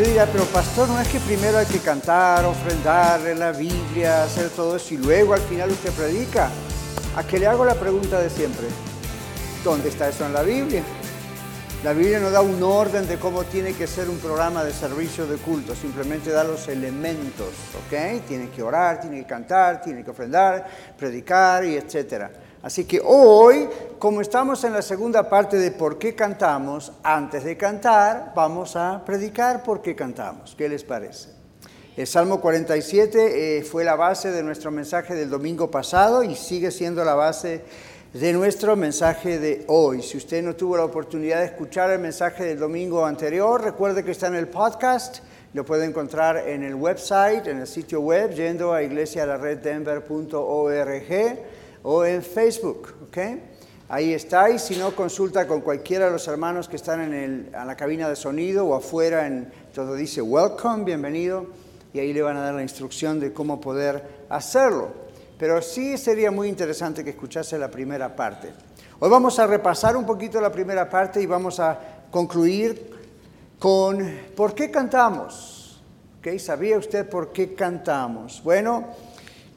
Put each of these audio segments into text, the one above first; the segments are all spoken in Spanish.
Usted dirá, pero pastor, ¿no es que primero hay que cantar, ofrendar en la Biblia, hacer todo eso y luego al final usted predica? ¿A qué le hago la pregunta de siempre? ¿Dónde está eso en la Biblia? La Biblia no da un orden de cómo tiene que ser un programa de servicio de culto, simplemente da los elementos, ¿ok? Tiene que orar, tiene que cantar, tiene que ofrendar, predicar y etcétera. Así que hoy, como estamos en la segunda parte de por qué cantamos, antes de cantar, vamos a predicar por qué cantamos. ¿Qué les parece? El Salmo 47 eh, fue la base de nuestro mensaje del domingo pasado y sigue siendo la base de nuestro mensaje de hoy. Si usted no tuvo la oportunidad de escuchar el mensaje del domingo anterior, recuerde que está en el podcast. Lo puede encontrar en el website, en el sitio web, yendo a iglesialareddenver.org o en Facebook, ¿ok? Ahí está, y si no, consulta con cualquiera de los hermanos que están en, la cabina de sonido o afuera, en, todo dice welcome, bienvenido, y ahí le van a dar la instrucción de cómo poder hacerlo. Pero sí sería muy interesante que escuchase la primera parte. Hoy vamos a repasar un poquito la primera parte y vamos a concluir con ¿por qué cantamos? ¿Okay? ¿Sabía usted por qué cantamos? Bueno,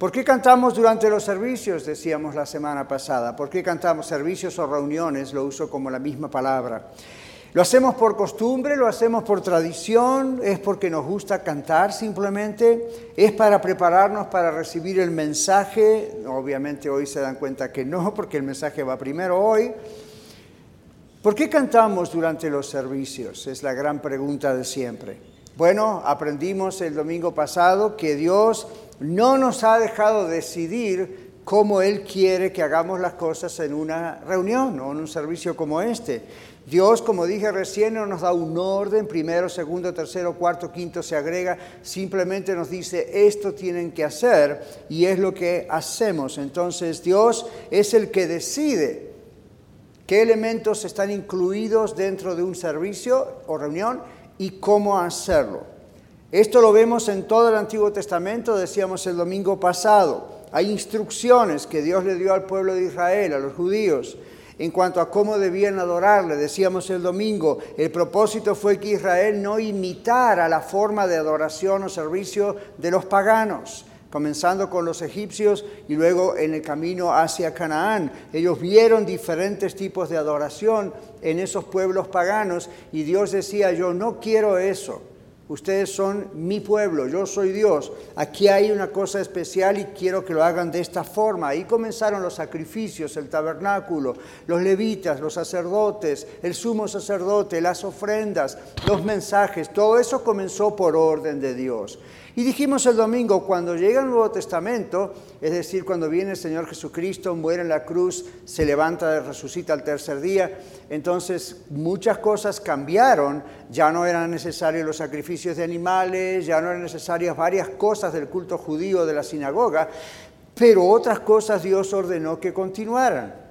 ¿Por qué cantamos durante los servicios? Decíamos la semana pasada. ¿Por qué cantamos servicios o reuniones? Lo uso como la misma palabra. ¿Lo hacemos por costumbre? ¿Lo hacemos por tradición? ¿Es porque nos gusta cantar simplemente? ¿Es para prepararnos para recibir el mensaje? Obviamente hoy se dan cuenta que no, porque el mensaje va primero hoy. ¿Por qué cantamos durante los servicios? Es la gran pregunta de siempre. Bueno, aprendimos el domingo pasado que Dios no nos ha dejado decidir cómo Él quiere que hagamos las cosas en una reunión o en un servicio como este. Dios, como dije recién, no nos da un orden, primero, segundo, tercero, cuarto, quinto, se agrega, simplemente nos dice, esto tienen que hacer y es lo que hacemos. Entonces Dios es el que decide qué elementos están incluidos dentro de un servicio o reunión y cómo hacerlo. Esto lo vemos en todo el Antiguo Testamento, decíamos el domingo pasado. Hay instrucciones que Dios le dio al pueblo de Israel, a los judíos, en cuanto a cómo debían adorarle. Decíamos el domingo, el propósito fue que Israel no imitara la forma de adoración o servicio de los paganos comenzando con los egipcios y luego en el camino hacia Canaán. Ellos vieron diferentes tipos de adoración en esos pueblos paganos y Dios decía, yo no quiero eso. Ustedes son mi pueblo, yo soy Dios. Aquí hay una cosa especial y quiero que lo hagan de esta forma. Ahí comenzaron los sacrificios, el tabernáculo, los levitas, los sacerdotes, el sumo sacerdote, las ofrendas, los mensajes. Todo eso comenzó por orden de Dios. Y dijimos el domingo, cuando llega el Nuevo Testamento, es decir, cuando viene el Señor Jesucristo, muere en la cruz, se levanta, resucita al tercer día, entonces muchas cosas cambiaron, ya no eran necesarios los sacrificios de animales, ya no eran necesarias varias cosas del culto judío de la sinagoga, pero otras cosas Dios ordenó que continuaran.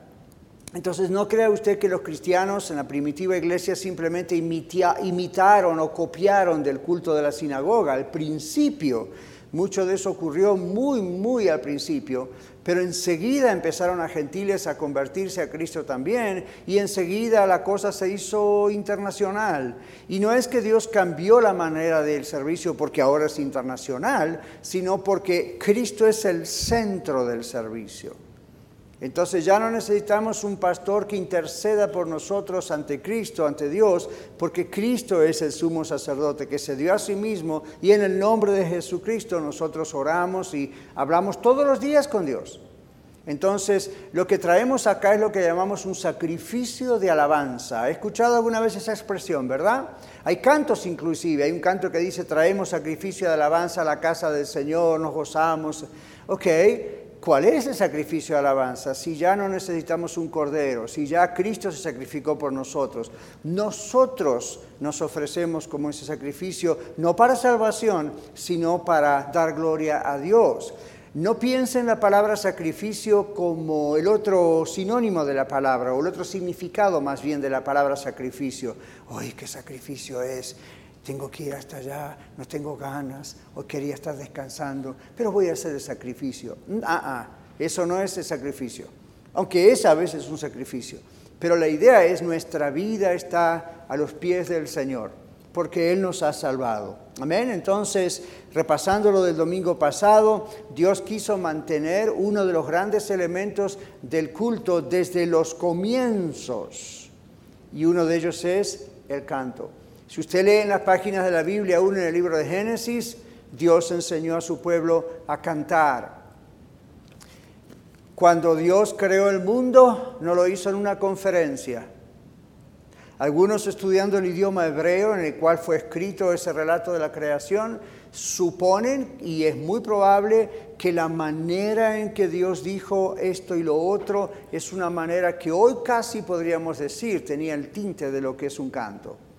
Entonces no crea usted que los cristianos en la primitiva iglesia simplemente imitaron o copiaron del culto de la sinagoga. Al principio, mucho de eso ocurrió muy, muy al principio, pero enseguida empezaron a gentiles a convertirse a Cristo también y enseguida la cosa se hizo internacional. Y no es que Dios cambió la manera del servicio porque ahora es internacional, sino porque Cristo es el centro del servicio. Entonces ya no necesitamos un pastor que interceda por nosotros ante Cristo, ante Dios, porque Cristo es el sumo sacerdote que se dio a sí mismo y en el nombre de Jesucristo nosotros oramos y hablamos todos los días con Dios. Entonces, lo que traemos acá es lo que llamamos un sacrificio de alabanza. ¿He escuchado alguna vez esa expresión, verdad? Hay cantos inclusive, hay un canto que dice, traemos sacrificio de alabanza a la casa del Señor, nos gozamos. Ok, ¿Cuál es el sacrificio de alabanza? Si ya no necesitamos un cordero, si ya Cristo se sacrificó por nosotros, nosotros nos ofrecemos como ese sacrificio, no para salvación, sino para dar gloria a Dios. No piensen la palabra sacrificio como el otro sinónimo de la palabra o el otro significado más bien de la palabra sacrificio. ¡Ay, qué sacrificio es! Tengo que ir hasta allá, no tengo ganas, hoy quería estar descansando, pero voy a hacer el sacrificio. Ah, ah, eso no es el sacrificio, aunque es a veces un sacrificio. Pero la idea es nuestra vida está a los pies del Señor, porque Él nos ha salvado. Amén. Entonces, repasando lo del domingo pasado, Dios quiso mantener uno de los grandes elementos del culto desde los comienzos. Y uno de ellos es el canto. Si usted lee en las páginas de la Biblia, aún en el libro de Génesis, Dios enseñó a su pueblo a cantar. Cuando Dios creó el mundo, no lo hizo en una conferencia, algunos estudiando el idioma hebreo en el cual fue escrito ese relato de la creación, suponen, y es muy probable, que la manera en que Dios dijo esto y lo otro es una manera que hoy casi podríamos decir tenía el tinte de lo que es un canto.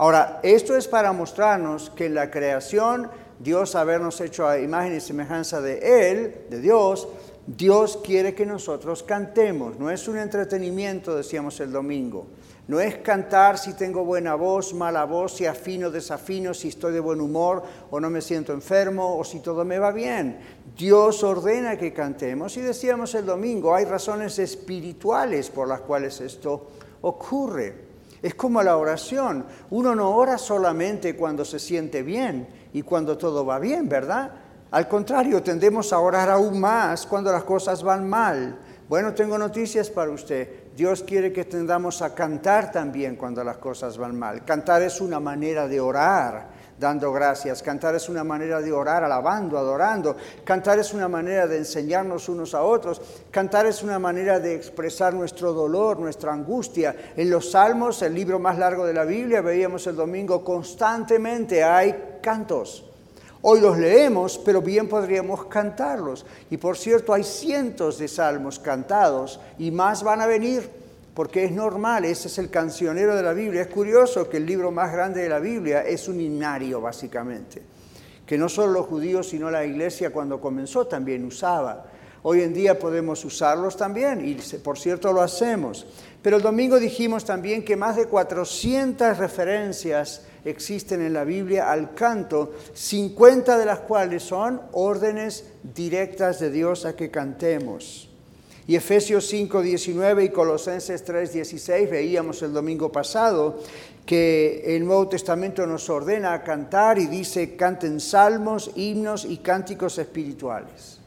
Ahora, esto es para mostrarnos que en la creación, Dios habernos hecho a imagen y semejanza de Él, de Dios, Dios quiere que nosotros cantemos. No es un entretenimiento, decíamos el domingo. No es cantar si tengo buena voz, mala voz, si afino, desafino, si estoy de buen humor o no me siento enfermo o si todo me va bien. Dios ordena que cantemos y decíamos el domingo, hay razones espirituales por las cuales esto ocurre. Es como la oración. Uno no ora solamente cuando se siente bien y cuando todo va bien, ¿verdad? Al contrario, tendemos a orar aún más cuando las cosas van mal. Bueno, tengo noticias para usted. Dios quiere que tendamos a cantar también cuando las cosas van mal. Cantar es una manera de orar dando gracias. Cantar es una manera de orar alabando, adorando. Cantar es una manera de enseñarnos unos a otros. Cantar es una manera de expresar nuestro dolor, nuestra angustia. En los Salmos, el libro más largo de la Biblia, veíamos el domingo, constantemente hay cantos. Hoy los leemos, pero bien podríamos cantarlos. Y por cierto, hay cientos de salmos cantados y más van a venir, porque es normal, ese es el cancionero de la Biblia. Es curioso que el libro más grande de la Biblia es un himnario, básicamente, que no solo los judíos, sino la iglesia cuando comenzó también usaba. Hoy en día podemos usarlos también y por cierto lo hacemos. Pero el domingo dijimos también que más de 400 referencias existen en la Biblia al canto, 50 de las cuales son órdenes directas de Dios a que cantemos. Y Efesios 5, 19 y Colosenses 3, 16 veíamos el domingo pasado que el Nuevo Testamento nos ordena a cantar y dice canten salmos, himnos y cánticos espirituales.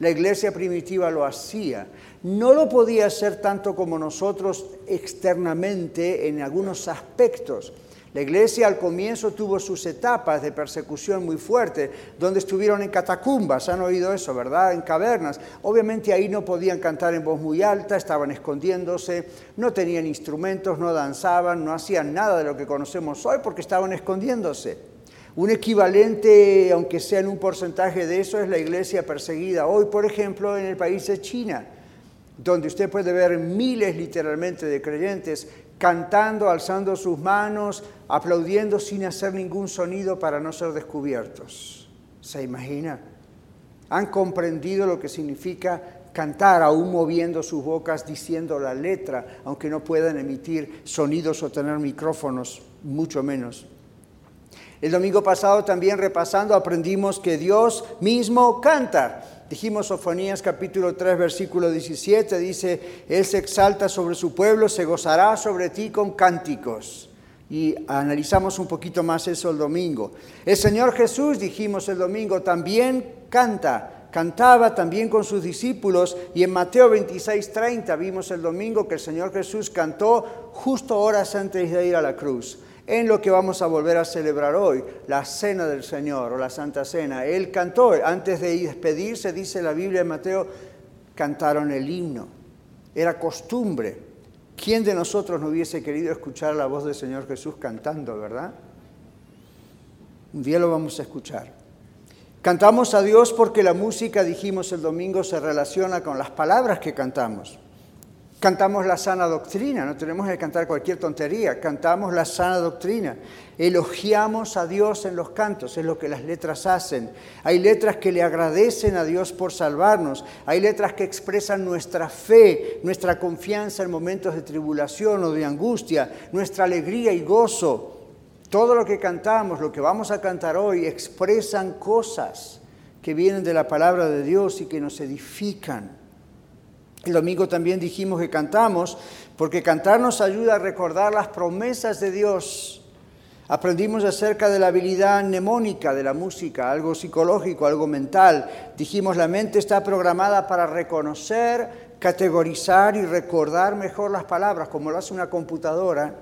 La iglesia primitiva lo hacía. No lo podía hacer tanto como nosotros externamente en algunos aspectos, la iglesia al comienzo tuvo sus etapas de persecución muy fuerte, donde estuvieron en catacumbas, han oído eso, ¿verdad? En cavernas. Obviamente ahí no podían cantar en voz muy alta, estaban escondiéndose, no tenían instrumentos, no danzaban, no hacían nada de lo que conocemos hoy porque estaban escondiéndose. Un equivalente, aunque sea en un porcentaje de eso, es la iglesia perseguida hoy, por ejemplo, en el país de China donde usted puede ver miles literalmente de creyentes cantando, alzando sus manos, aplaudiendo sin hacer ningún sonido para no ser descubiertos. ¿Se imagina? Han comprendido lo que significa cantar, aún moviendo sus bocas, diciendo la letra, aunque no puedan emitir sonidos o tener micrófonos, mucho menos. El domingo pasado también repasando aprendimos que Dios mismo canta. Dijimos Sofonías capítulo 3 versículo 17, dice, Él se exalta sobre su pueblo, se gozará sobre ti con cánticos. Y analizamos un poquito más eso el domingo. El Señor Jesús, dijimos el domingo, también canta, cantaba también con sus discípulos. Y en Mateo 26, 30 vimos el domingo que el Señor Jesús cantó justo horas antes de ir a la cruz en lo que vamos a volver a celebrar hoy, la Cena del Señor o la Santa Cena. Él cantó, antes de despedirse, dice la Biblia de Mateo, cantaron el himno. Era costumbre. ¿Quién de nosotros no hubiese querido escuchar la voz del Señor Jesús cantando, verdad? Un día lo vamos a escuchar. Cantamos a Dios porque la música, dijimos el domingo, se relaciona con las palabras que cantamos. Cantamos la sana doctrina, no tenemos que cantar cualquier tontería, cantamos la sana doctrina. Elogiamos a Dios en los cantos, es lo que las letras hacen. Hay letras que le agradecen a Dios por salvarnos, hay letras que expresan nuestra fe, nuestra confianza en momentos de tribulación o de angustia, nuestra alegría y gozo. Todo lo que cantamos, lo que vamos a cantar hoy, expresan cosas que vienen de la palabra de Dios y que nos edifican. El domingo también dijimos que cantamos, porque cantar nos ayuda a recordar las promesas de Dios. Aprendimos acerca de la habilidad mnemónica de la música, algo psicológico, algo mental. Dijimos la mente está programada para reconocer, categorizar y recordar mejor las palabras, como lo hace una computadora,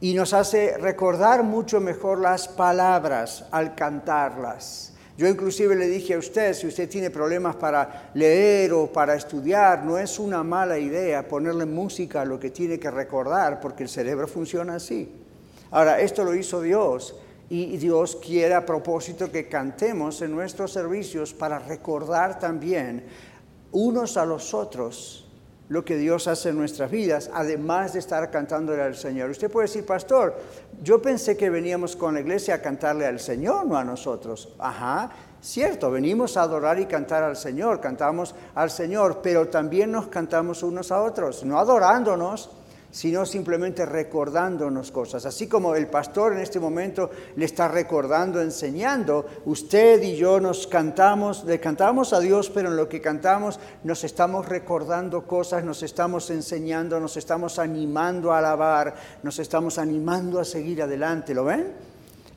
y nos hace recordar mucho mejor las palabras al cantarlas. Yo inclusive le dije a usted, si usted tiene problemas para leer o para estudiar, no es una mala idea ponerle música a lo que tiene que recordar, porque el cerebro funciona así. Ahora, esto lo hizo Dios y Dios quiere a propósito que cantemos en nuestros servicios para recordar también unos a los otros lo que Dios hace en nuestras vidas, además de estar cantándole al Señor. Usted puede decir, pastor, yo pensé que veníamos con la iglesia a cantarle al Señor, no a nosotros. Ajá, cierto, venimos a adorar y cantar al Señor, cantamos al Señor, pero también nos cantamos unos a otros, no adorándonos, sino simplemente recordándonos cosas. Así como el pastor en este momento le está recordando, enseñando, usted y yo nos cantamos, le cantamos a Dios, pero en lo que cantamos nos estamos recordando cosas, nos estamos enseñando, nos estamos animando a alabar, nos estamos animando a seguir adelante, ¿lo ven?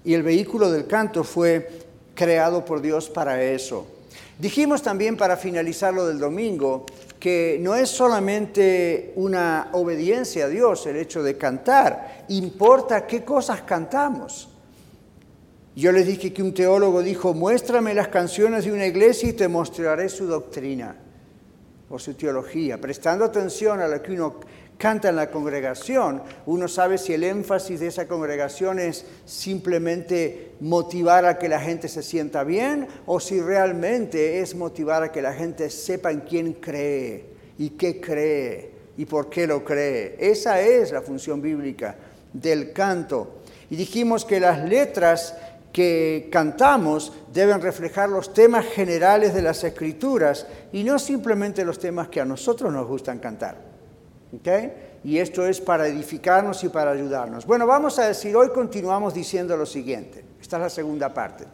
Y el vehículo del canto fue creado por Dios para eso. Dijimos también para finalizar lo del domingo que no es solamente una obediencia a Dios el hecho de cantar, importa qué cosas cantamos. Yo les dije que un teólogo dijo, muéstrame las canciones de una iglesia y te mostraré su doctrina o su teología, prestando atención a lo que uno canta en la congregación, uno sabe si el énfasis de esa congregación es simplemente motivar a que la gente se sienta bien o si realmente es motivar a que la gente sepa en quién cree y qué cree y por qué lo cree. Esa es la función bíblica del canto. Y dijimos que las letras que cantamos deben reflejar los temas generales de las escrituras y no simplemente los temas que a nosotros nos gustan cantar. Y esto es para edificarnos y para ayudarnos. Bueno, vamos a decir, hoy continuamos diciendo lo siguiente. Esta es la segunda parte.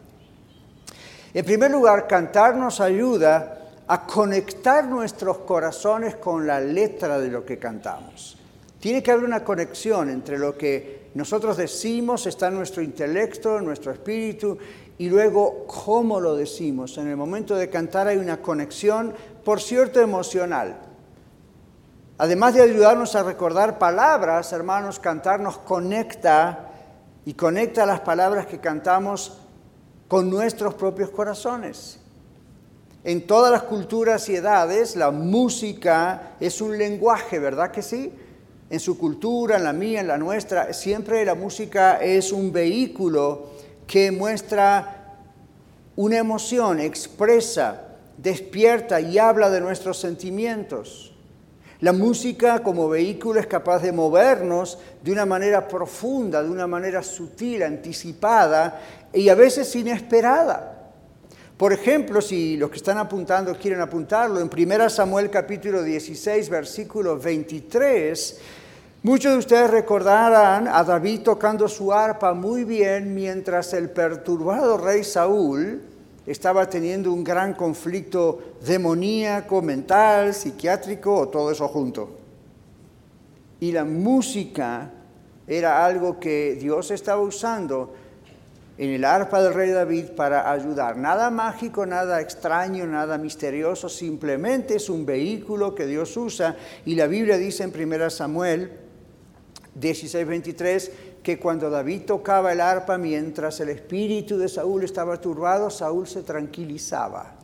En primer lugar, cantar nos ayuda a conectar nuestros corazones con la letra de lo que cantamos. Tiene que haber una conexión entre lo que nosotros decimos, está en nuestro intelecto, en nuestro espíritu, y luego cómo lo decimos. En el momento de cantar hay una conexión, por cierto, emocional. Además de ayudarnos a recordar palabras, hermanos, cantar nos conecta y conecta las palabras que cantamos con nuestros propios corazones. En todas las culturas y edades, la música es un lenguaje, ¿verdad que sí? En su cultura, en la mía, en la nuestra, siempre la música es un vehículo que muestra una emoción, expresa, despierta y habla de nuestros sentimientos. La música como vehículo es capaz de movernos de una manera profunda, de una manera sutil, anticipada y a veces inesperada. Por ejemplo, si los que están apuntando quieren apuntarlo, en 1 Samuel capítulo 16, versículo 23, muchos de ustedes recordarán a David tocando su arpa muy bien mientras el perturbado rey Saúl estaba teniendo un gran conflicto demoníaco, mental, psiquiátrico o todo eso junto. Y la música era algo que Dios estaba usando en el arpa del rey David para ayudar. Nada mágico, nada extraño, nada misterioso, simplemente es un vehículo que Dios usa. Y la Biblia dice en 1 Samuel 16:23 que cuando David tocaba el arpa mientras el espíritu de Saúl estaba turbado, Saúl se tranquilizaba.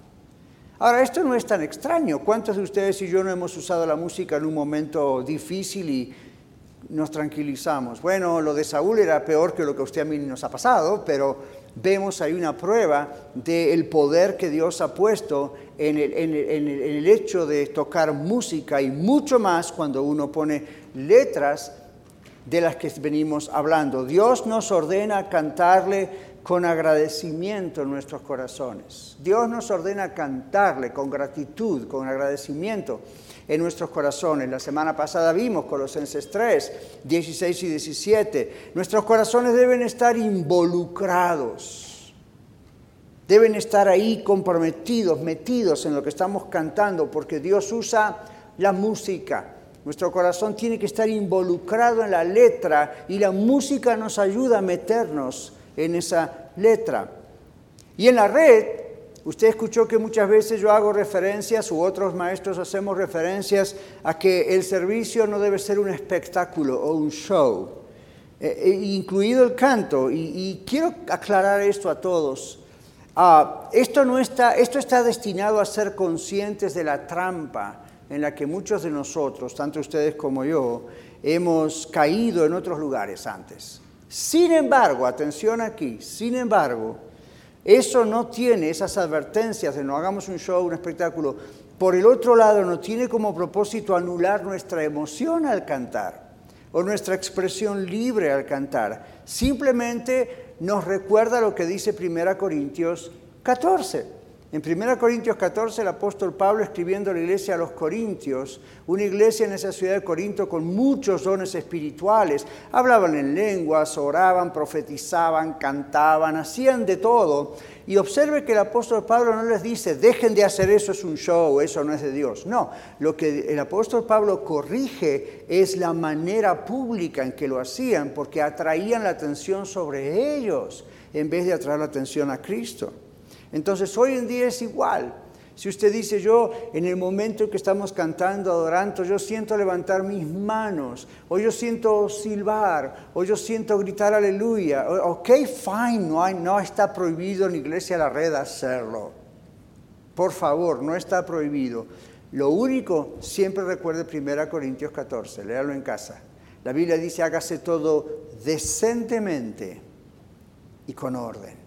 Ahora, esto no es tan extraño. ¿Cuántos de ustedes y yo no hemos usado la música en un momento difícil y nos tranquilizamos? Bueno, lo de Saúl era peor que lo que a usted a mí nos ha pasado, pero vemos ahí una prueba del poder que Dios ha puesto en el, en el hecho de tocar música y mucho más cuando uno pone letras de las que venimos hablando. Dios nos ordena cantarle con agradecimiento en nuestros corazones. Dios nos ordena cantarle con gratitud, con agradecimiento en nuestros corazones. La semana pasada vimos Colosenses 3, 16 y 17. Nuestros corazones deben estar involucrados, deben estar ahí comprometidos, metidos en lo que estamos cantando, porque Dios usa la música. Nuestro corazón tiene que estar involucrado en la letra y la música nos ayuda a meternos en esa letra. Y en la red Usted escuchó que muchas veces yo hago referencias, u otros maestros hacemos referencias a que el servicio no debe ser un espectáculo o un show, eh, eh, incluido el canto. Y, quiero aclarar esto a todos. Ah, esto, no está, esto está destinado a ser conscientes de la trampa en la que muchos de nosotros, tanto ustedes como yo, hemos caído en otros lugares antes. Sin embargo, atención aquí, sin embargo, eso no tiene esas advertencias de no hagamos un show, un espectáculo. Por el otro lado, no tiene como propósito anular nuestra emoción al cantar o nuestra expresión libre al cantar. Simplemente nos recuerda lo que dice 1 Corintios 14. En 1 Corintios 14 el apóstol Pablo escribiendo a la iglesia a los Corintios, una iglesia en esa ciudad de Corinto con muchos dones espirituales, hablaban en lenguas, oraban, profetizaban, cantaban, hacían de todo. Y observe que el apóstol Pablo no les dice, dejen de hacer eso, es un show, eso no es de Dios. No, lo que el apóstol Pablo corrige es la manera pública en que lo hacían, porque atraían la atención sobre ellos en vez de atraer la atención a Cristo. Entonces hoy en día es igual. Si usted dice yo en el momento que estamos cantando, adorando, yo siento levantar mis manos, o yo siento silbar, o yo siento gritar aleluya, ok, fine, no, no está prohibido en Iglesia La Red hacerlo. Por favor, no está prohibido. Lo único, siempre recuerde 1 Corintios 14, léalo en casa. La Biblia dice, hágase todo decentemente y con orden.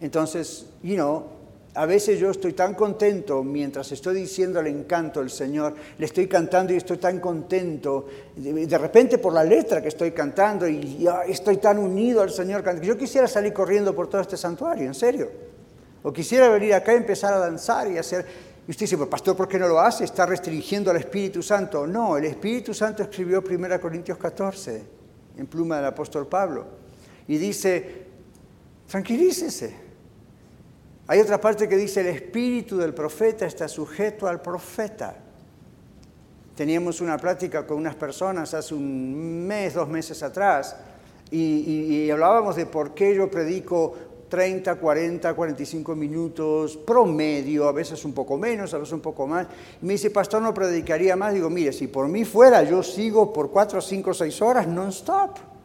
Entonces, you know, a veces yo estoy tan contento mientras estoy diciendo el encanto del Señor, le estoy cantando y estoy tan contento, de, repente por la letra que estoy cantando y estoy tan unido al Señor, yo quisiera salir corriendo por todo este santuario, en serio. O quisiera venir acá y empezar a danzar y hacer... Y usted dice, pues pastor, ¿por qué no lo hace? ¿Está restringiendo al Espíritu Santo? No, el Espíritu Santo escribió 1 Corintios 14 en pluma del apóstol Pablo y dice, tranquilícese hay otra parte que dice, el espíritu del profeta está sujeto al profeta. Teníamos una plática con unas personas hace un mes, dos meses atrás, y, hablábamos de por qué yo predico 30, 40, 45 minutos promedio, a veces un poco menos, a veces un poco más. Y me dice, pastor, no predicaría más. Digo, mire, si por mí fuera, yo sigo por 4, 5, 6 horas non-stop.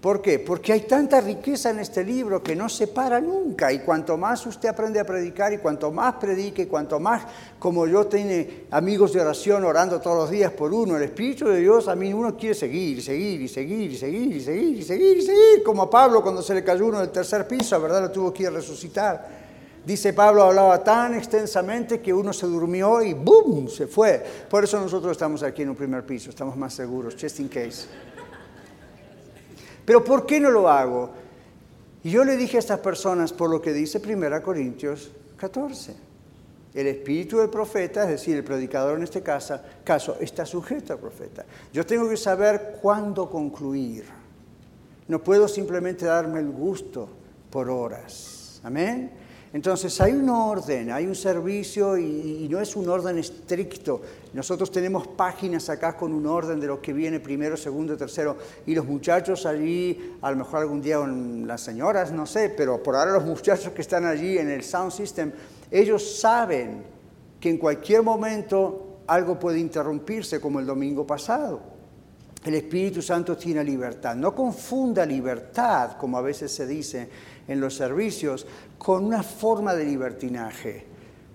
¿Por qué? Porque hay tanta riqueza en este libro que no se para nunca. Y cuanto más usted aprende a predicar y cuanto más predique, cuanto más, como yo tiene amigos de oración orando todos los días por uno, el Espíritu de Dios a mí uno quiere seguir y seguir y seguir y seguir y seguir y seguir y seguir. Como a Pablo cuando se le cayó uno del tercer piso, ¿verdad? Lo tuvo que ir a resucitar. Dice Pablo hablaba tan extensamente que uno se durmió y ¡boom! se fue. Por eso nosotros estamos aquí en un primer piso, estamos más seguros, just in case. Pero ¿por qué no lo hago? Y yo le dije a estas personas por lo que dice 1 Corintios 14. El espíritu del profeta, es decir, el predicador en este caso, caso, está sujeto al profeta. Yo tengo que saber cuándo concluir. No puedo simplemente darme el gusto por horas. Amén. Entonces hay un orden, hay un servicio y, no es un orden estricto. Nosotros tenemos páginas acá con un orden de lo que viene primero, segundo, tercero. Y los muchachos allí, a lo mejor algún día las señoras, no sé, pero por ahora los muchachos que están allí en el sound system, ellos saben que en cualquier momento algo puede interrumpirse como el domingo pasado. El Espíritu Santo tiene libertad. No confunda libertad, como a veces se dice en los servicios, con una forma de libertinaje.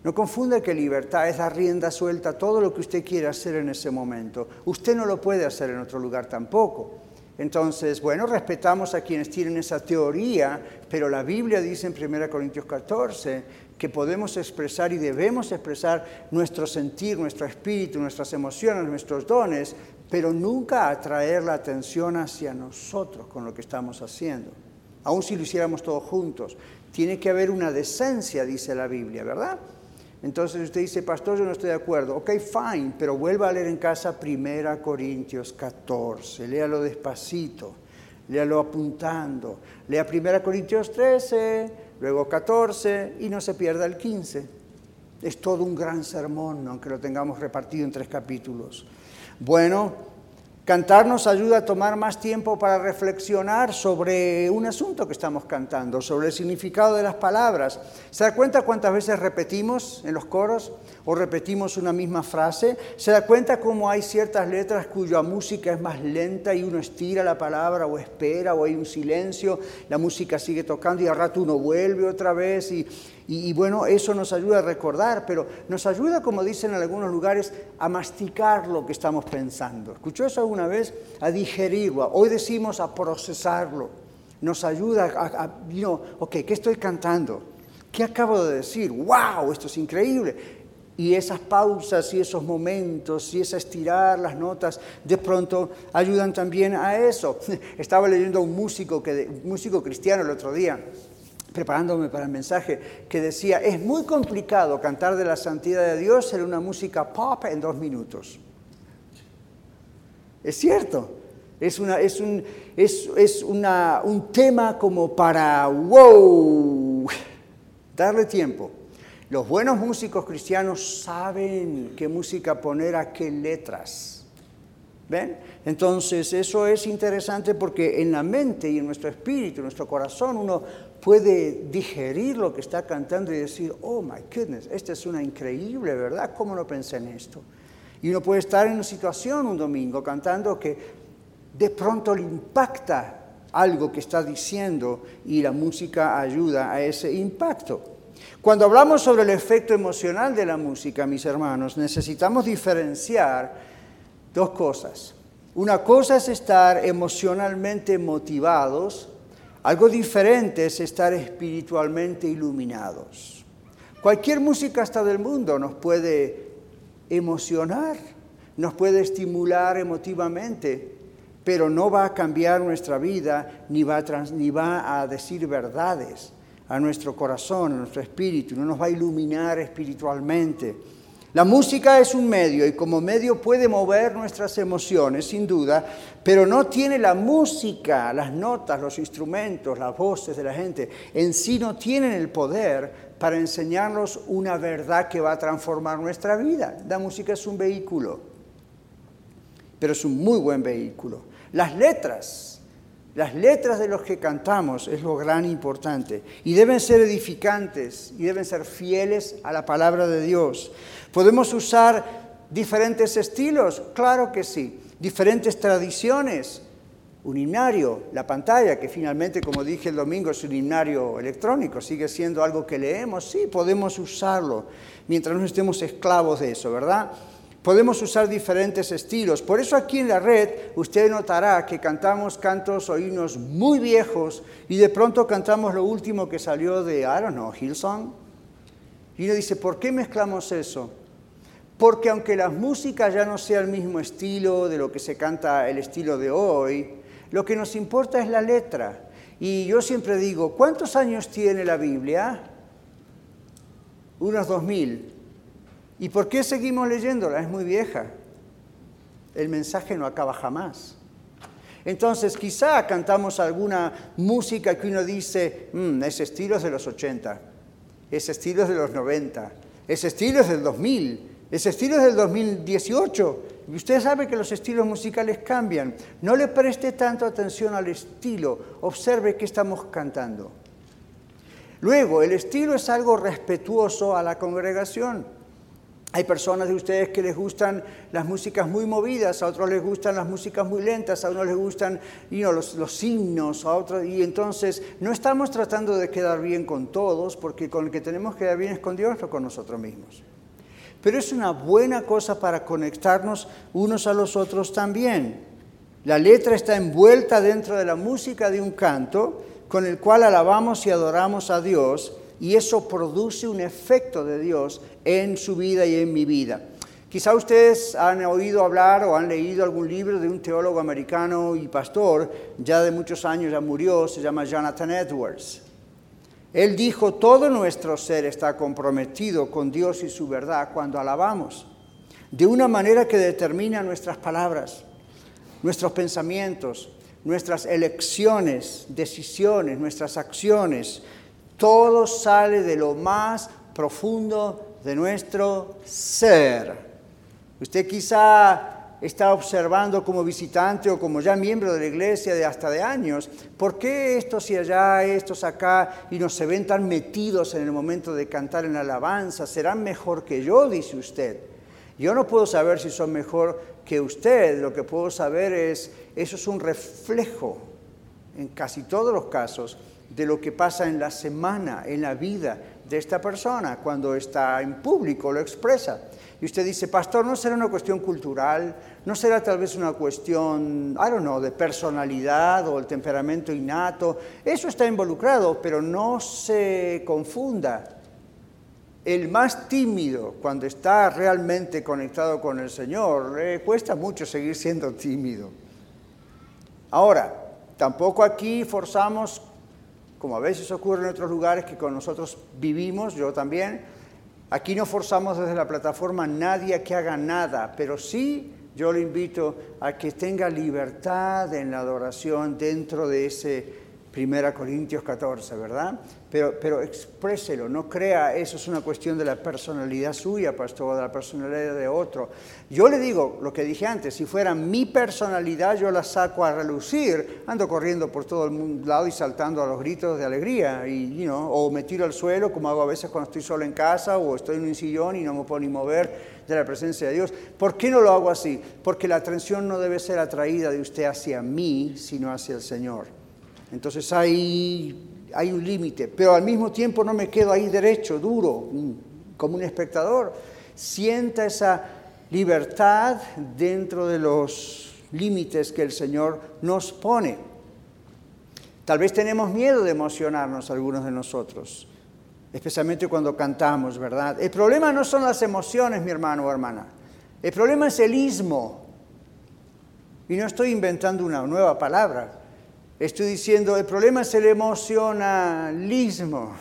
No confunda que libertad es dar rienda suelta a todo lo que usted quiere hacer en ese momento. Usted no lo puede hacer en otro lugar tampoco. Entonces, bueno, respetamos a quienes tienen esa teoría, pero la Biblia dice en 1 Corintios 14 que podemos expresar y debemos expresar nuestro sentir, nuestro espíritu, nuestras emociones, nuestros dones, pero nunca atraer la atención hacia nosotros con lo que estamos haciendo, aun si lo hiciéramos todos juntos. Tiene que haber una decencia, dice la Biblia, ¿verdad? Entonces usted dice, pastor, yo no estoy de acuerdo. Ok, fine, pero vuelva a leer en casa 1 Corintios 14, léalo despacito, léalo apuntando, lea 1 Corintios 13, luego 14 y no se pierda el 15. Es todo un gran sermón, aunque lo tengamos repartido en tres capítulos. Bueno, Cantar nos ayuda a tomar más tiempo para reflexionar sobre un asunto que estamos cantando, sobre el significado de las palabras. ¿Se da cuenta cuántas veces repetimos en los coros o repetimos una misma frase? ¿Se da cuenta cómo hay ciertas letras cuya música es más lenta y uno estira la palabra o espera o hay un silencio, la música sigue tocando y al rato uno vuelve otra vez y, y, bueno, eso nos ayuda a recordar, pero nos ayuda, como dicen en algunos lugares, a masticar lo que estamos pensando. ¿Escuchó eso alguna vez? A digerirlo. Hoy decimos a procesarlo. Nos ayuda a, a ok, ¿qué estoy cantando? ¿Qué acabo de decir? ¡Wow! Esto es increíble. Y esas pausas y esos momentos y esa estirar las notas de pronto ayudan también a eso. Estaba leyendo a un músico, que, un músico cristiano el otro día preparándome para el mensaje, que decía, es muy complicado cantar de la santidad de Dios en una música pop en dos minutos. Es cierto, es, una, es, un, es, es una, un tema como para, wow, darle tiempo. Los buenos músicos cristianos saben qué música poner a qué letras. ¿Ven? Entonces, eso es interesante porque en la mente y en nuestro espíritu, en nuestro corazón, uno puede digerir lo que está cantando y decir, oh my goodness, esta es una increíble, ¿verdad? ¿Cómo no pensé en esto? Y uno puede estar en una situación un domingo cantando que de pronto le impacta algo que está diciendo y la música ayuda a ese impacto. Cuando hablamos sobre el efecto emocional de la música, mis hermanos, necesitamos diferenciar dos cosas. Una cosa es estar emocionalmente motivados algo diferente es estar espiritualmente iluminados. Cualquier música hasta del mundo nos puede emocionar, nos puede estimular emotivamente, pero no va a cambiar nuestra vida ni va a, ni va a decir verdades a nuestro corazón, a nuestro espíritu, no nos va a iluminar espiritualmente. La música es un medio y como medio puede mover nuestras emociones, sin duda, pero no tiene la música, las notas, los instrumentos, las voces de la gente, en sí no tienen el poder para enseñarnos una verdad que va a transformar nuestra vida. La música es un vehículo, pero es un muy buen vehículo. Las letras, las letras de los que cantamos es lo gran importante y deben ser edificantes y deben ser fieles a la palabra de Dios. ¿Podemos usar diferentes estilos? Claro que sí. Diferentes tradiciones. Un himnario, la pantalla, que finalmente, como dije el domingo, es un himnario electrónico, sigue siendo algo que leemos. Sí, podemos usarlo mientras no estemos esclavos de eso, ¿verdad? Podemos usar diferentes estilos. Por eso aquí en la red usted notará que cantamos cantos o himnos muy viejos y de pronto cantamos lo último que salió de, I don't know, Hillsong. Y uno dice, ¿por qué mezclamos eso? Porque aunque la música ya no sea el mismo estilo de lo que se canta el estilo de hoy, lo que nos importa es la letra. Y yo siempre digo, ¿cuántos años tiene la Biblia? Unos dos mil. ¿Y por qué seguimos leyéndola? Es muy vieja. El mensaje no acaba jamás. Entonces, quizá cantamos alguna música que uno dice, mm, ese estilo es de los 80, ese estilo es de los 90, ese estilo es del 2000, ese estilo es del 2018 y usted sabe que los estilos musicales cambian. No le preste tanto atención al estilo, observe qué estamos cantando. Luego, el estilo es algo respetuoso a la congregación. Hay personas de ustedes que les gustan las músicas muy movidas, a otros les gustan las músicas muy lentas, a unos les gustan los, los himnos, a otros, y entonces no estamos tratando de quedar bien con todos, porque con el que tenemos que quedar bien es con Dios o con nosotros mismos pero es una buena cosa para conectarnos unos a los otros también. La letra está envuelta dentro de la música de un canto con el cual alabamos y adoramos a Dios y eso produce un efecto de Dios en su vida y en mi vida. Quizá ustedes han oído hablar o han leído algún libro de un teólogo americano y pastor, ya de muchos años ya murió, se llama Jonathan Edwards. Él dijo, todo nuestro ser está comprometido con Dios y su verdad cuando alabamos, de una manera que determina nuestras palabras, nuestros pensamientos, nuestras elecciones, decisiones, nuestras acciones, todo sale de lo más profundo de nuestro ser. Usted quizá está observando como visitante o como ya miembro de la iglesia de hasta de años, ¿por qué estos y allá, estos acá, y no se ven tan metidos en el momento de cantar en la alabanza? ¿Serán mejor que yo? dice usted. Yo no puedo saber si son mejor que usted, lo que puedo saber es, eso es un reflejo, en casi todos los casos, de lo que pasa en la semana, en la vida de esta persona, cuando está en público, lo expresa. Y usted dice, pastor, ¿no será una cuestión cultural? ¿No será tal vez una cuestión, I don't know, de personalidad o el temperamento innato? Eso está involucrado, pero no se confunda. El más tímido, cuando está realmente conectado con el Señor, le cuesta mucho seguir siendo tímido. Ahora, tampoco aquí forzamos, como a veces ocurre en otros lugares que con nosotros vivimos, yo también, Aquí no forzamos desde la plataforma nadie que haga nada, pero sí yo le invito a que tenga libertad en la adoración dentro de ese 1 Corintios 14, ¿verdad? Pero, pero expréselo, no crea, eso es una cuestión de la personalidad suya, pastor, de la personalidad de otro. Yo le digo lo que dije antes, si fuera mi personalidad, yo la saco a relucir, ando corriendo por todo el lado y saltando a los gritos de alegría, y, you o me tiro al suelo, como hago a veces cuando estoy solo en casa, o estoy en un sillón y no me puedo ni mover de la presencia de Dios. ¿Por qué no lo hago así? Porque la atención no debe ser atraída de usted hacia mí, sino hacia el Señor. Entonces hay, hay un límite, pero al mismo tiempo no me quedo ahí derecho, duro, mm, como un espectador. Sienta esa libertad dentro de los límites que el Señor nos pone. Tal vez tenemos miedo de emocionarnos algunos de nosotros, especialmente cuando cantamos, ¿verdad? El problema no son las emociones, mi hermano o hermana. El problema es el ismo. Y no estoy inventando una nueva palabra. Estoy diciendo, el problema es el emocionalismo.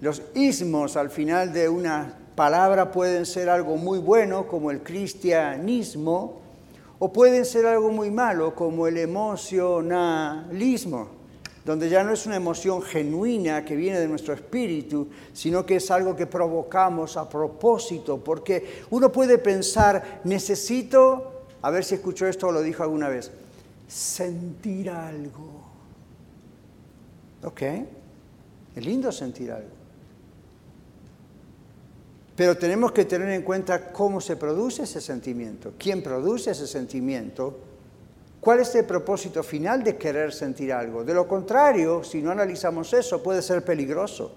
Los ismos al final de una palabra pueden ser algo muy bueno, como el cristianismo, o pueden ser algo muy malo, como el emocionalismo, donde ya no es una emoción genuina que viene de nuestro espíritu, sino que es algo que provocamos a propósito, porque uno puede pensar, necesito, a ver si escuchó esto o lo dijo alguna vez, sentir algo. ¿Ok? Es lindo sentir algo. Pero tenemos que tener en cuenta cómo se produce ese sentimiento, quién produce ese sentimiento, cuál es el propósito final de querer sentir algo. De lo contrario, si no analizamos eso, puede ser peligroso.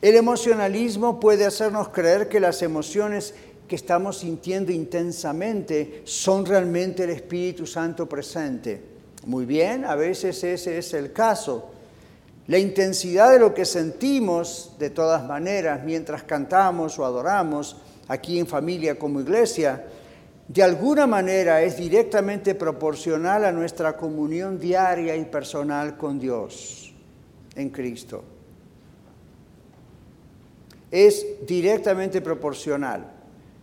El emocionalismo puede hacernos creer que las emociones que estamos sintiendo intensamente son realmente el Espíritu Santo presente. Muy bien, a veces ese es el caso. La intensidad de lo que sentimos, de todas maneras, mientras cantamos o adoramos, aquí en familia como iglesia, de alguna manera es directamente proporcional a nuestra comunión diaria y personal con Dios en Cristo. Es directamente proporcional.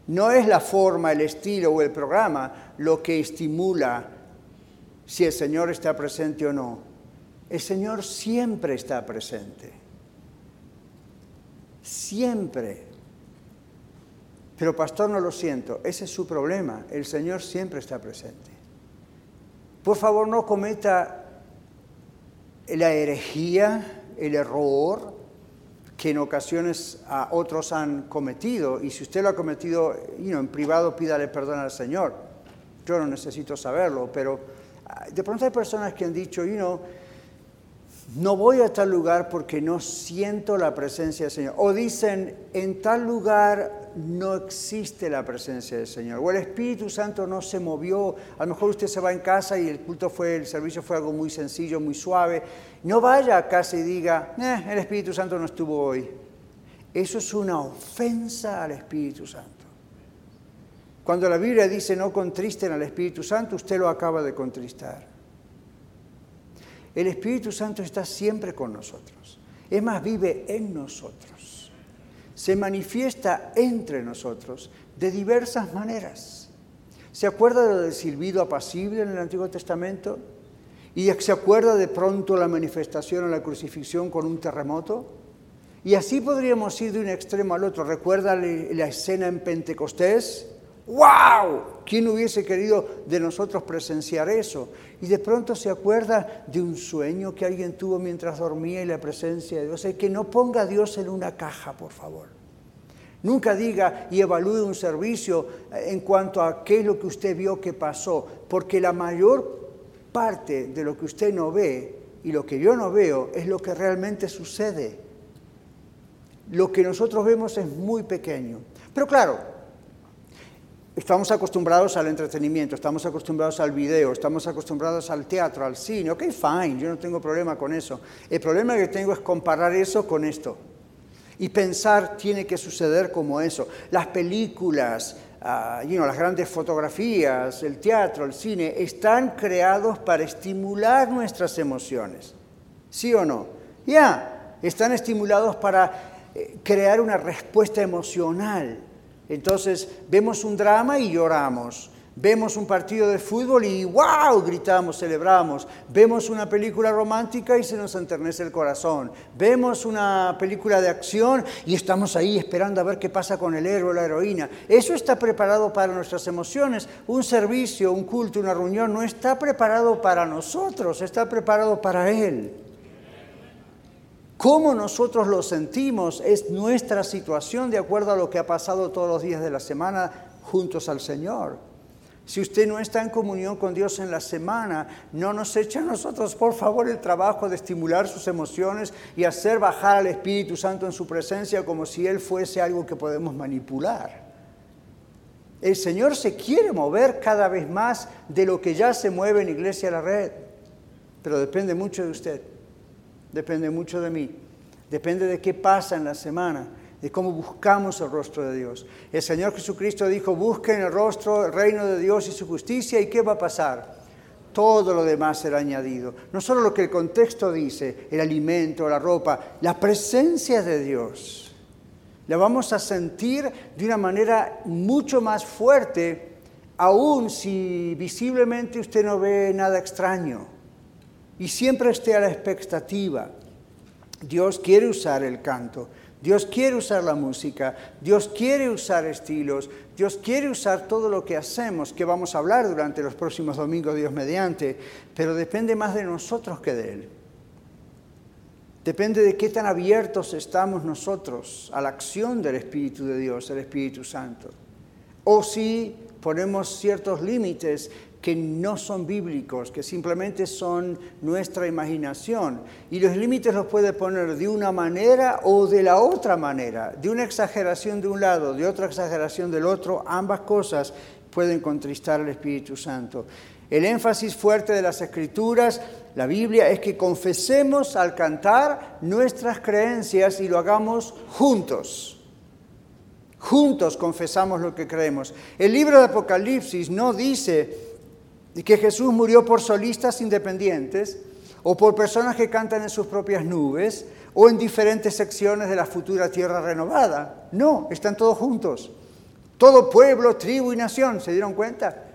No es la forma, el estilo o el programa lo que estimula si el Señor está presente o no. El Señor siempre está presente. Siempre. Pero pastor, no lo siento. Ese es su problema. El Señor siempre está presente. Por favor, no cometa la herejía, el error que en ocasiones a otros han cometido. Y si usted lo ha cometido en privado, pídale perdón al Señor. Yo no necesito saberlo, pero ah, de pronto hay personas que han dicho, you know, no voy a tal lugar porque no siento la presencia del Señor. O dicen, en tal lugar no existe la presencia del Señor. O el Espíritu Santo no se movió. A lo mejor usted se va en casa y el culto fue, el servicio fue algo muy sencillo, muy suave. No vaya a casa y diga, eh, el Espíritu Santo no estuvo hoy. Eso es una ofensa al Espíritu Santo. Cuando la Biblia dice no contristen al Espíritu Santo, usted lo acaba de contristar. El Espíritu Santo está siempre con nosotros. Es más, vive en nosotros. Se manifiesta entre nosotros de diversas maneras. ¿Se acuerda del silbido apacible en el Antiguo Testamento? ¿Y se acuerda de pronto la manifestación en la crucifixión con un terremoto? Y así podríamos ir de un extremo al otro. ¿Recuerda la escena en Pentecostés? ¡Wow! ¿Quién hubiese querido de nosotros presenciar eso? Y de pronto se acuerda de un sueño que alguien tuvo mientras dormía y la presencia de Dios. que no ponga a Dios en una caja, por favor. Nunca diga y evalúe un servicio en cuanto a qué es lo que usted vio que pasó, porque la mayor parte de lo que usted no ve y lo que yo no veo es lo que realmente sucede. Lo que nosotros vemos es muy pequeño. Pero claro, Estamos acostumbrados al entretenimiento, estamos acostumbrados al video, estamos acostumbrados al teatro, al cine. Ok, fine, yo no tengo problema con eso. El problema que tengo es comparar eso con esto. Y pensar tiene que suceder como eso. Las películas, uh, las grandes fotografías, el teatro, el cine, están creados para estimular nuestras emociones. ¿Sí o no? Ya, están estimulados para eh, crear una respuesta emocional entonces vemos un drama y lloramos. Vemos un partido de fútbol y ¡wow! gritamos, celebramos. Vemos una película romántica y se nos enternece el corazón. Vemos una película de acción y estamos ahí esperando a ver qué pasa con el héroe o la heroína. Eso está preparado para nuestras emociones. Un servicio, un culto, una reunión no está preparado para nosotros, está preparado para Él. Cómo nosotros lo sentimos es nuestra situación de acuerdo a lo que ha pasado todos los días de la semana juntos al Señor. Si usted no está en comunión con Dios en la semana, no nos eche a nosotros, por favor, el trabajo de estimular sus emociones y hacer bajar al Espíritu Santo en su presencia como si Él fuese algo que podemos manipular. El Señor se quiere mover cada vez más de lo que ya se mueve en Iglesia La Red, pero depende mucho de usted depende mucho de mí. Depende de qué pasa en la semana, de cómo buscamos el rostro de Dios. El Señor Jesucristo dijo, busquen el rostro, el reino de Dios y su justicia, ¿y qué va a pasar? Todo lo demás será añadido. No solo lo que el contexto dice, el alimento, la ropa, la presencia de Dios. La vamos a sentir de una manera mucho más fuerte, aun si visiblemente usted no ve nada extraño y siempre esté a la expectativa. Dios quiere usar el canto, Dios quiere usar la música, Dios quiere usar estilos, Dios quiere usar todo lo que hacemos, que vamos a hablar durante los próximos domingos, Dios mediante, pero depende más de nosotros que de Él. Depende de qué tan abiertos estamos nosotros a la acción del Espíritu de Dios, el Espíritu Santo. O si ponemos ciertos límites que no son bíblicos, que simplemente son nuestra imaginación. Y los límites los puede poner de una manera o de la otra manera, de una exageración de un lado, de otra exageración del otro. Ambas cosas pueden contristar al Espíritu Santo. El énfasis fuerte de las escrituras, la Biblia, es que confesemos al cantar nuestras creencias y lo hagamos juntos. Juntos confesamos lo que creemos. El libro de Apocalipsis no dice y que Jesús murió por solistas independientes o por personas que cantan en sus propias nubes o en diferentes secciones de la futura tierra renovada. No, están todos juntos. Todo pueblo, tribu y nación, ¿se dieron cuenta?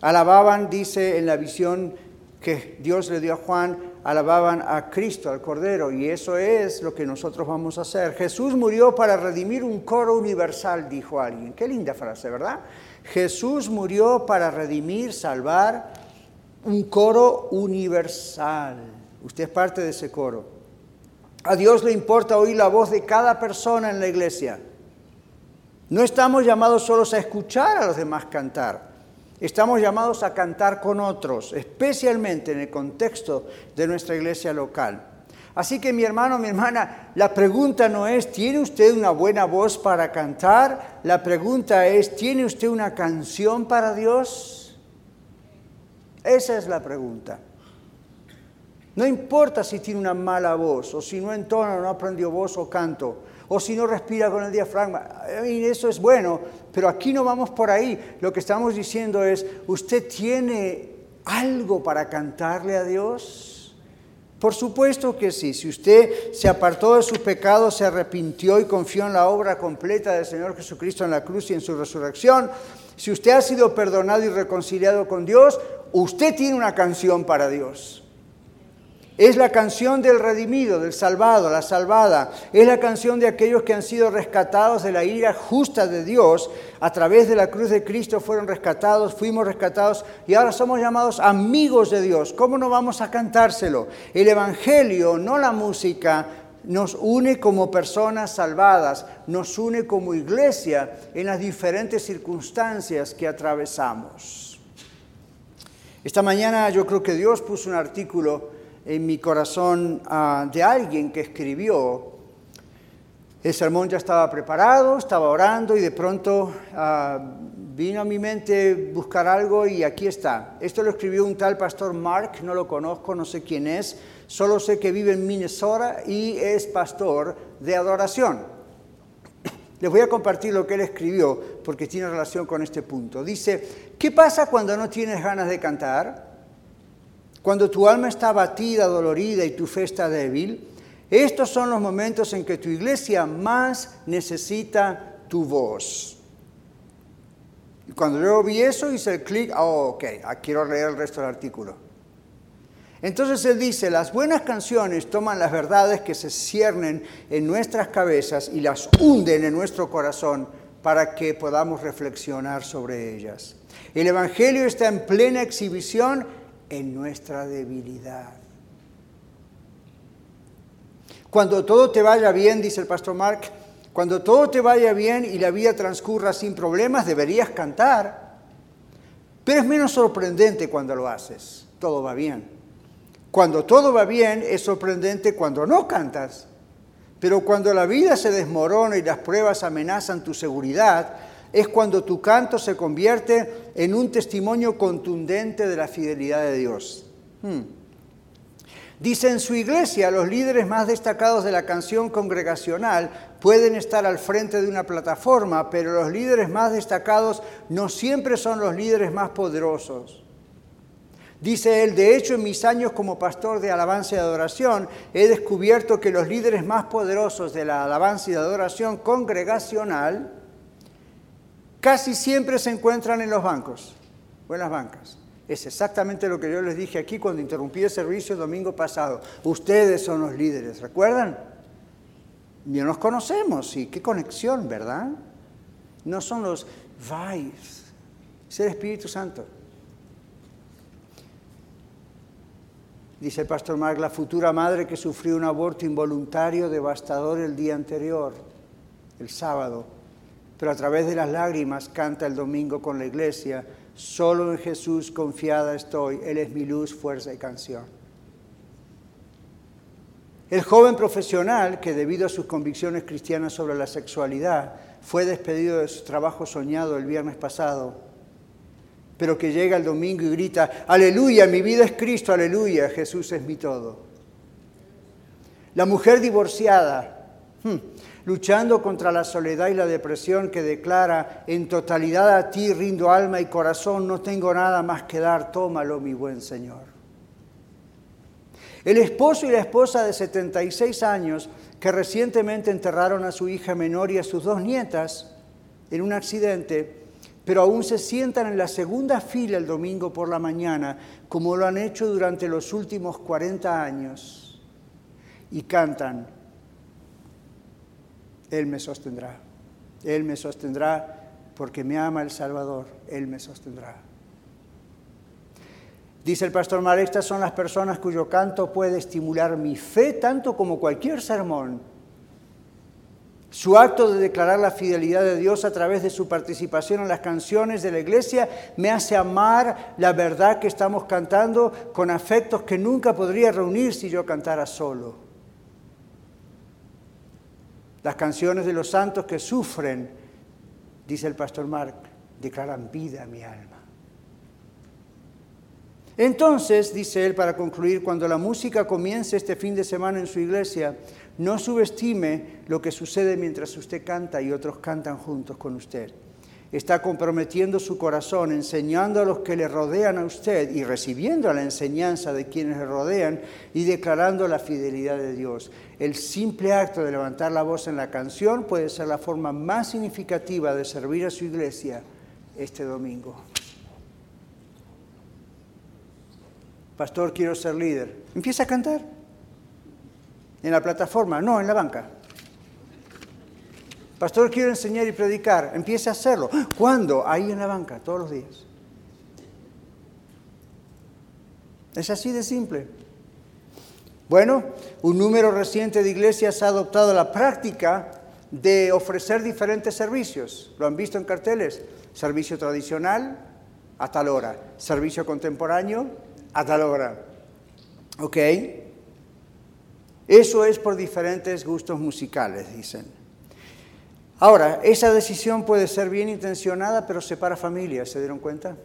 Alababan, dice en la visión que Dios le dio a Juan, alababan a Cristo, al Cordero, y eso es lo que nosotros vamos a hacer. Jesús murió para redimir un coro universal, dijo alguien. Qué linda frase, ¿verdad? Jesús murió para redimir, salvar un coro universal. Usted es parte de ese coro. A Dios le importa oír la voz de cada persona en la iglesia. No estamos llamados solos a escuchar a los demás cantar. Estamos llamados a cantar con otros, especialmente en el contexto de nuestra iglesia local. Así que mi hermano, mi hermana, la pregunta no es, ¿tiene usted una buena voz para cantar? La pregunta es, ¿tiene usted una canción para Dios? Esa es la pregunta. No importa si tiene una mala voz, o si no entona, no aprendió voz o canto, o si no respira con el diafragma. eso es bueno, pero aquí no vamos por ahí. Lo que estamos diciendo es, ¿usted tiene algo para cantarle a Dios? Por supuesto que sí. Si usted se apartó de sus pecados, se arrepintió y confió en la obra completa del Señor Jesucristo en la cruz y en su resurrección, si usted ha sido perdonado y reconciliado con Dios, usted tiene una canción para Dios. Es la canción del redimido, del salvado, la salvada. Es la canción de aquellos que han sido rescatados de la ira justa de Dios. A través de la cruz de Cristo fueron rescatados, fuimos rescatados y ahora somos llamados amigos de Dios. ¿Cómo no vamos a cantárselo? El Evangelio, no la música, nos une como personas salvadas, nos une como iglesia en las diferentes circunstancias que atravesamos. Esta mañana yo creo que Dios puso un artículo en mi corazón ah, de alguien que escribió. El sermón ya estaba preparado, estaba orando y de pronto ah, vino a mi mente buscar algo y aquí está. Esto lo escribió un tal pastor Mark, no lo conozco, no sé quién es, solo sé que vive en Minnesota y es pastor de adoración. Les voy a compartir lo que él escribió porque tiene relación con este punto. Dice, ¿qué pasa cuando no tienes ganas de cantar? Cuando tu alma está abatida, dolorida y tu fe está débil, estos son los momentos en que tu iglesia más necesita tu voz. Y cuando yo vi eso, hice el clic, oh, ok, ah, quiero leer el resto del artículo. Entonces él dice, las buenas canciones toman las verdades que se ciernen en nuestras cabezas y las hunden en nuestro corazón para que podamos reflexionar sobre ellas. El Evangelio está en plena exhibición en nuestra debilidad. Cuando todo te vaya bien, dice el pastor Mark, cuando todo te vaya bien y la vida transcurra sin problemas, deberías cantar. Pero es menos sorprendente cuando lo haces, todo va bien. Cuando todo va bien es sorprendente cuando no cantas. Pero cuando la vida se desmorona y las pruebas amenazan tu seguridad, es cuando tu canto se convierte en un testimonio contundente de la fidelidad de Dios. Hmm. Dice en su iglesia, los líderes más destacados de la canción congregacional pueden estar al frente de una plataforma, pero los líderes más destacados no siempre son los líderes más poderosos. Dice él, de hecho en mis años como pastor de alabanza y adoración he descubierto que los líderes más poderosos de la alabanza y adoración congregacional casi siempre se encuentran en los bancos o en las bancas. Es exactamente lo que yo les dije aquí cuando interrumpí el servicio el domingo pasado. Ustedes son los líderes, ¿recuerdan? Ya nos conocemos y qué conexión, ¿verdad? No son los vais, es el Espíritu Santo. Dice el pastor Mark, la futura madre que sufrió un aborto involuntario devastador el día anterior, el sábado, pero a través de las lágrimas canta el domingo con la iglesia, solo en Jesús confiada estoy, Él es mi luz, fuerza y canción. El joven profesional que debido a sus convicciones cristianas sobre la sexualidad fue despedido de su trabajo soñado el viernes pasado, pero que llega el domingo y grita, aleluya, mi vida es Cristo, aleluya, Jesús es mi todo. La mujer divorciada, hmm, luchando contra la soledad y la depresión que declara, en totalidad a ti rindo alma y corazón, no tengo nada más que dar, tómalo mi buen Señor. El esposo y la esposa de 76 años que recientemente enterraron a su hija menor y a sus dos nietas en un accidente, pero aún se sientan en la segunda fila el domingo por la mañana, como lo han hecho durante los últimos 40 años, y cantan, él me sostendrá. Él me sostendrá porque me ama el Salvador. Él me sostendrá. Dice el pastor Mar, estas son las personas cuyo canto puede estimular mi fe tanto como cualquier sermón. Su acto de declarar la fidelidad de Dios a través de su participación en las canciones de la iglesia me hace amar la verdad que estamos cantando con afectos que nunca podría reunir si yo cantara solo. Las canciones de los santos que sufren, dice el pastor Mark, declaran vida a mi alma. Entonces, dice él para concluir, cuando la música comience este fin de semana en su iglesia, no subestime lo que sucede mientras usted canta y otros cantan juntos con usted. Está comprometiendo su corazón, enseñando a los que le rodean a usted y recibiendo la enseñanza de quienes le rodean y declarando la fidelidad de Dios. El simple acto de levantar la voz en la canción puede ser la forma más significativa de servir a su iglesia este domingo. Pastor, quiero ser líder. Empieza a cantar. En la plataforma, no, en la banca. Pastor, quiero enseñar y predicar. Empiece a hacerlo. ¿Cuándo? Ahí en la banca, todos los días. Es así de simple. Bueno, un número reciente de iglesias ha adoptado la práctica de ofrecer diferentes servicios. ¿Lo han visto en carteles? Servicio tradicional a tal hora. Servicio contemporáneo a tal hora. ¿Ok? Eso es por diferentes gustos musicales, dicen. Ahora, esa decisión puede ser bien intencionada, pero separa familias, ¿se dieron cuenta?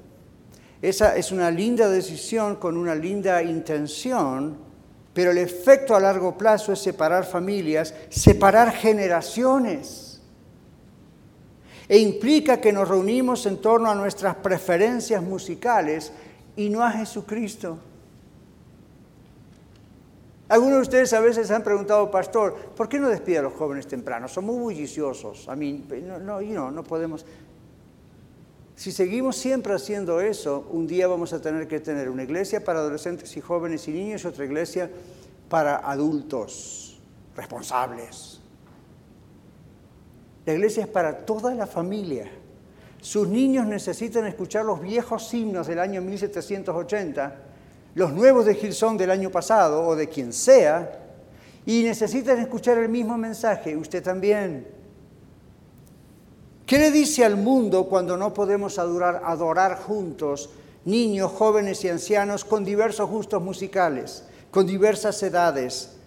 Esa es una linda decisión con una linda intención, pero el efecto a largo plazo es separar familias, separar generaciones. E implica que nos reunimos en torno a nuestras preferencias musicales y no a Jesucristo. Algunos de ustedes a veces han preguntado, pastor, ¿por qué no despide a los jóvenes temprano? Son muy bulliciosos. A mí, no, no, no podemos. Si seguimos siempre haciendo eso, un día vamos a tener que tener una iglesia para adolescentes y jóvenes y niños y otra iglesia para adultos responsables. La iglesia es para toda la familia. Sus niños necesitan escuchar los viejos himnos del año 1780, los nuevos de Gilson del año pasado o de quien sea, y necesitan escuchar el mismo mensaje, usted también. ¿Qué le dice al mundo cuando no podemos adorar, adorar juntos, niños, jóvenes y ancianos, con diversos gustos musicales, con diversas edades?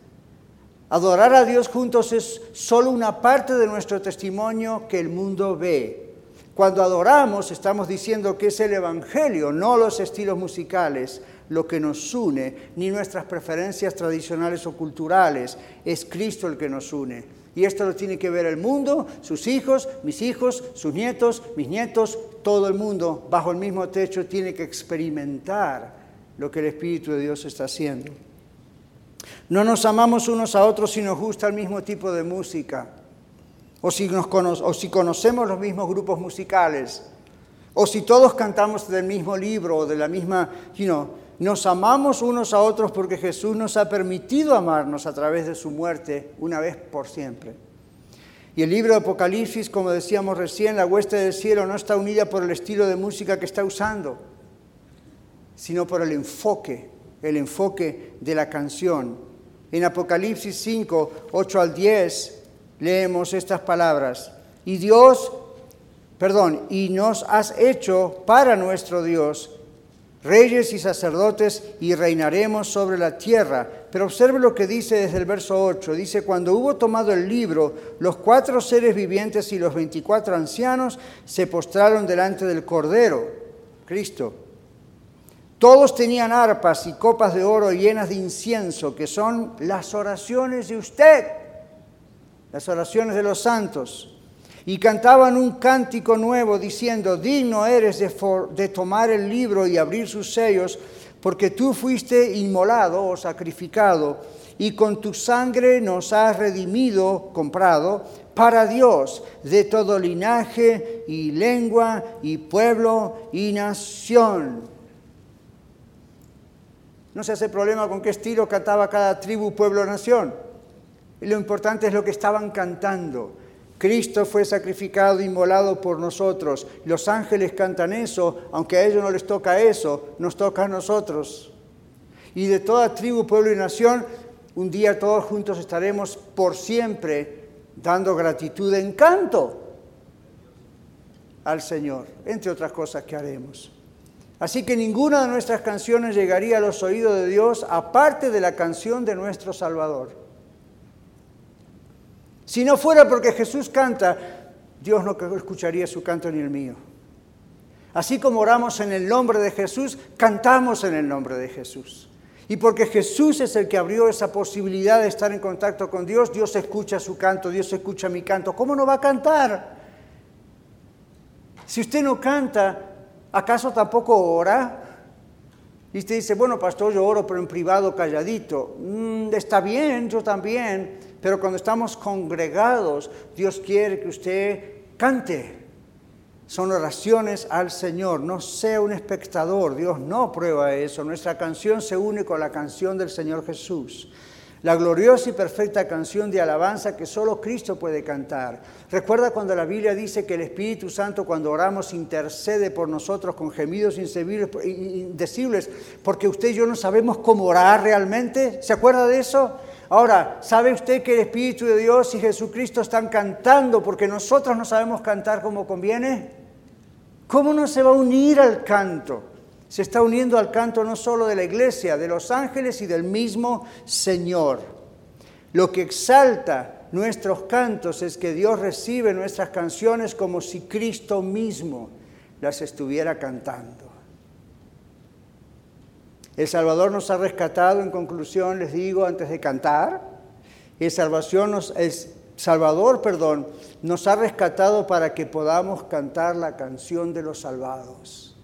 Adorar a Dios juntos es solo una parte de nuestro testimonio que el mundo ve. Cuando adoramos estamos diciendo que es el Evangelio, no los estilos musicales, lo que nos une, ni nuestras preferencias tradicionales o culturales. Es Cristo el que nos une. Y esto lo tiene que ver el mundo, sus hijos, mis hijos, sus nietos, mis nietos, todo el mundo bajo el mismo techo tiene que experimentar lo que el Espíritu de Dios está haciendo. No nos amamos unos a otros si nos gusta el mismo tipo de música o si, si conocemos los mismos grupos musicales, o si todos cantamos del mismo libro o de la misma, you nos amamos unos a otros porque Jesús nos ha permitido amarnos a través de su muerte una vez por siempre. Y el libro de Apocalipsis, como decíamos recién, la hueste del cielo no está unida por el estilo de música que está usando, sino por el enfoque, el enfoque de la canción. En Apocalipsis 5, 8 al 10, leemos estas palabras. Y Dios, perdón, y nos has hecho para nuestro Dios reyes y sacerdotes y reinaremos sobre la tierra. Pero observe lo que dice desde el verso 8. Dice, cuando hubo tomado el libro, los cuatro seres vivientes y los veinticuatro ancianos se postraron delante del Cordero, Cristo. Todos tenían arpas y copas de oro llenas de incienso, que son las oraciones de usted las oraciones de los santos, y cantaban un cántico nuevo diciendo, digno eres de, tomar el libro y abrir sus sellos, porque tú fuiste inmolado o sacrificado, y con tu sangre nos has redimido, comprado, para Dios, de todo linaje y lengua y pueblo y nación. No se hace problema con qué estilo cantaba cada tribu, pueblo, nación. Lo importante es lo que estaban cantando. Cristo fue sacrificado, inmolado por nosotros. Los ángeles cantan eso, aunque a ellos no les toca eso, nos toca a nosotros. Y de toda tribu, pueblo y nación, un día todos juntos estaremos por siempre dando gratitud en canto al Señor, entre otras cosas que haremos. Así que ninguna de nuestras canciones llegaría a los oídos de Dios aparte de la canción de nuestro Salvador. Si no fuera porque Jesús canta, Dios no escucharía su canto ni el mío. Así como oramos en el nombre de Jesús, cantamos en el nombre de Jesús. Y porque Jesús es el que abrió esa posibilidad de estar en contacto con Dios, Dios escucha su canto, Dios escucha mi canto. ¿Cómo no va a cantar? Si usted no canta, ¿acaso tampoco ora? Y usted dice, bueno, pastor, yo oro, pero en privado, calladito. Mm, está bien, yo también, pero cuando estamos congregados, Dios quiere que usted cante. Son oraciones al Señor, no sea un espectador, Dios no prueba eso. Nuestra canción se une con la canción del Señor Jesús la gloriosa y perfecta canción de alabanza que solo Cristo puede cantar. Recuerda cuando la Biblia dice que el Espíritu Santo cuando oramos intercede por nosotros con gemidos indecibles, porque usted y yo no sabemos cómo orar realmente. ¿Se acuerda de eso? Ahora, ¿sabe usted que el Espíritu de Dios y Jesucristo están cantando porque nosotros no sabemos cantar como conviene? ¿Cómo no se va a unir al canto? se está uniendo al canto no solo de la iglesia, de los ángeles y del mismo Señor. Lo que exalta nuestros cantos es que Dios recibe nuestras canciones como si Cristo mismo las estuviera cantando. El Salvador nos ha rescatado, en conclusión les digo, antes de cantar. El, salvación Salvador, perdón, nos ha rescatado para que podamos cantar la canción de los salvados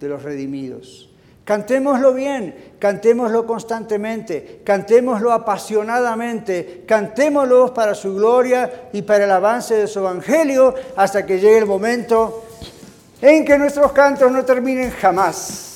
de los redimidos. Cantémoslo bien, cantémoslo constantemente, cantémoslo apasionadamente, cantémoslo para su gloria y para el avance de su evangelio hasta que llegue el momento en que nuestros cantos no terminen jamás.